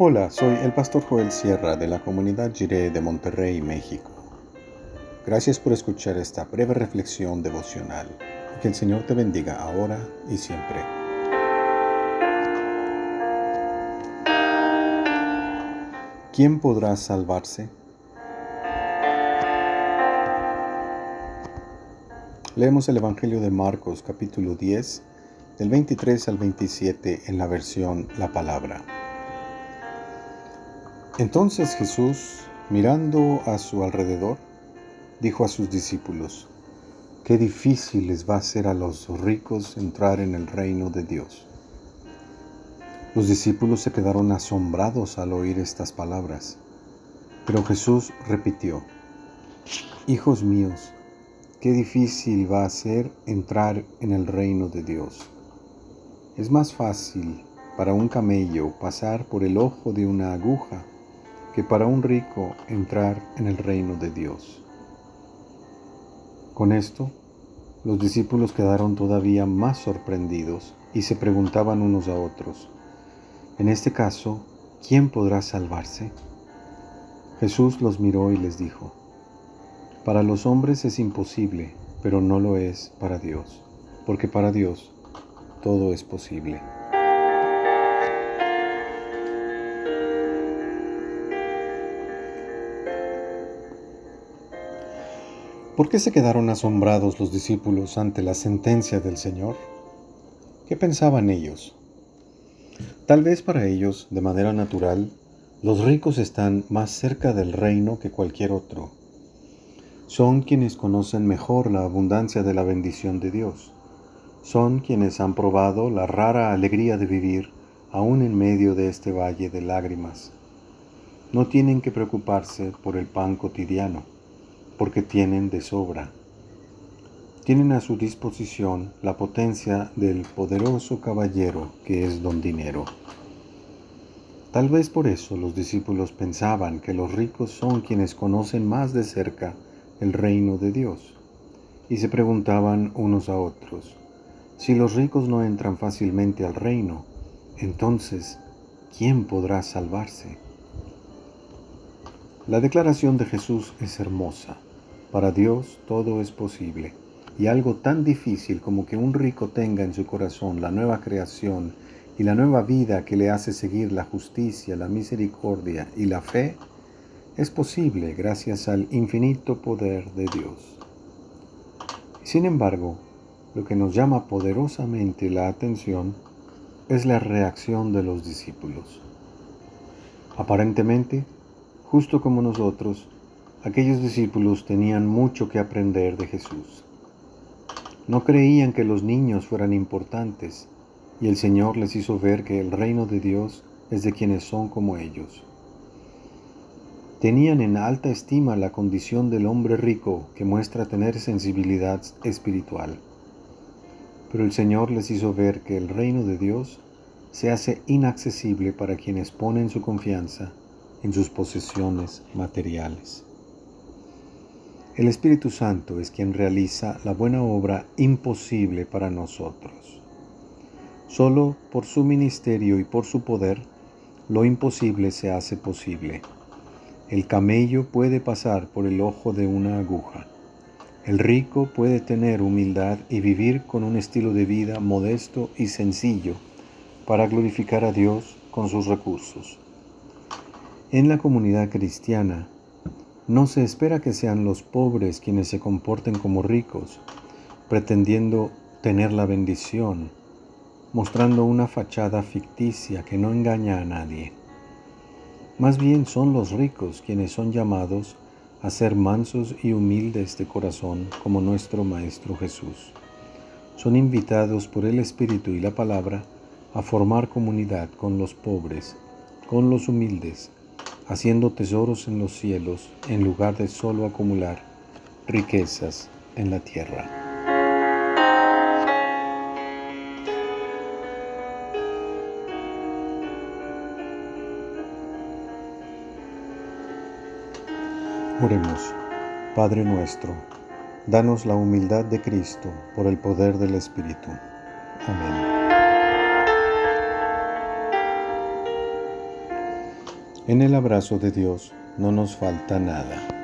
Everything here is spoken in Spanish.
Hola, soy el pastor Joel Sierra de la comunidad Jiré de Monterrey, México. Gracias por escuchar esta breve reflexión devocional que el Señor te bendiga ahora y siempre. ¿Quién podrá salvarse? Leemos el Evangelio de Marcos capítulo 10 del 23 al 27 en la versión La Palabra. Entonces Jesús, mirando a su alrededor, dijo a sus discípulos, Qué difícil les va a ser a los ricos entrar en el reino de Dios. Los discípulos se quedaron asombrados al oír estas palabras, pero Jesús repitió, Hijos míos, qué difícil va a ser entrar en el reino de Dios. Es más fácil para un camello pasar por el ojo de una aguja que para un rico entrar en el reino de Dios. Con esto, los discípulos quedaron todavía más sorprendidos y se preguntaban unos a otros, en este caso, ¿quién podrá salvarse? Jesús los miró y les dijo, para los hombres es imposible, pero no lo es para Dios, porque para Dios todo es posible. ¿Por qué se quedaron asombrados los discípulos ante la sentencia del Señor? ¿Qué pensaban ellos? Tal vez para ellos, de manera natural, los ricos están más cerca del reino que cualquier otro. Son quienes conocen mejor la abundancia de la bendición de Dios. Son quienes han probado la rara alegría de vivir aún en medio de este valle de lágrimas. No tienen que preocuparse por el pan cotidiano porque tienen de sobra. Tienen a su disposición la potencia del poderoso caballero que es don dinero. Tal vez por eso los discípulos pensaban que los ricos son quienes conocen más de cerca el reino de Dios, y se preguntaban unos a otros, si los ricos no entran fácilmente al reino, entonces, ¿quién podrá salvarse? La declaración de Jesús es hermosa. Para Dios todo es posible. Y algo tan difícil como que un rico tenga en su corazón la nueva creación y la nueva vida que le hace seguir la justicia, la misericordia y la fe, es posible gracias al infinito poder de Dios. Sin embargo, lo que nos llama poderosamente la atención es la reacción de los discípulos. Aparentemente, justo como nosotros, Aquellos discípulos tenían mucho que aprender de Jesús. No creían que los niños fueran importantes y el Señor les hizo ver que el reino de Dios es de quienes son como ellos. Tenían en alta estima la condición del hombre rico que muestra tener sensibilidad espiritual. Pero el Señor les hizo ver que el reino de Dios se hace inaccesible para quienes ponen su confianza en sus posesiones materiales. El Espíritu Santo es quien realiza la buena obra imposible para nosotros. Solo por su ministerio y por su poder, lo imposible se hace posible. El camello puede pasar por el ojo de una aguja. El rico puede tener humildad y vivir con un estilo de vida modesto y sencillo para glorificar a Dios con sus recursos. En la comunidad cristiana, no se espera que sean los pobres quienes se comporten como ricos, pretendiendo tener la bendición, mostrando una fachada ficticia que no engaña a nadie. Más bien son los ricos quienes son llamados a ser mansos y humildes de corazón como nuestro Maestro Jesús. Son invitados por el Espíritu y la palabra a formar comunidad con los pobres, con los humildes, haciendo tesoros en los cielos en lugar de solo acumular riquezas en la tierra. Oremos, Padre nuestro, danos la humildad de Cristo por el poder del Espíritu. Amén. En el abrazo de Dios no nos falta nada.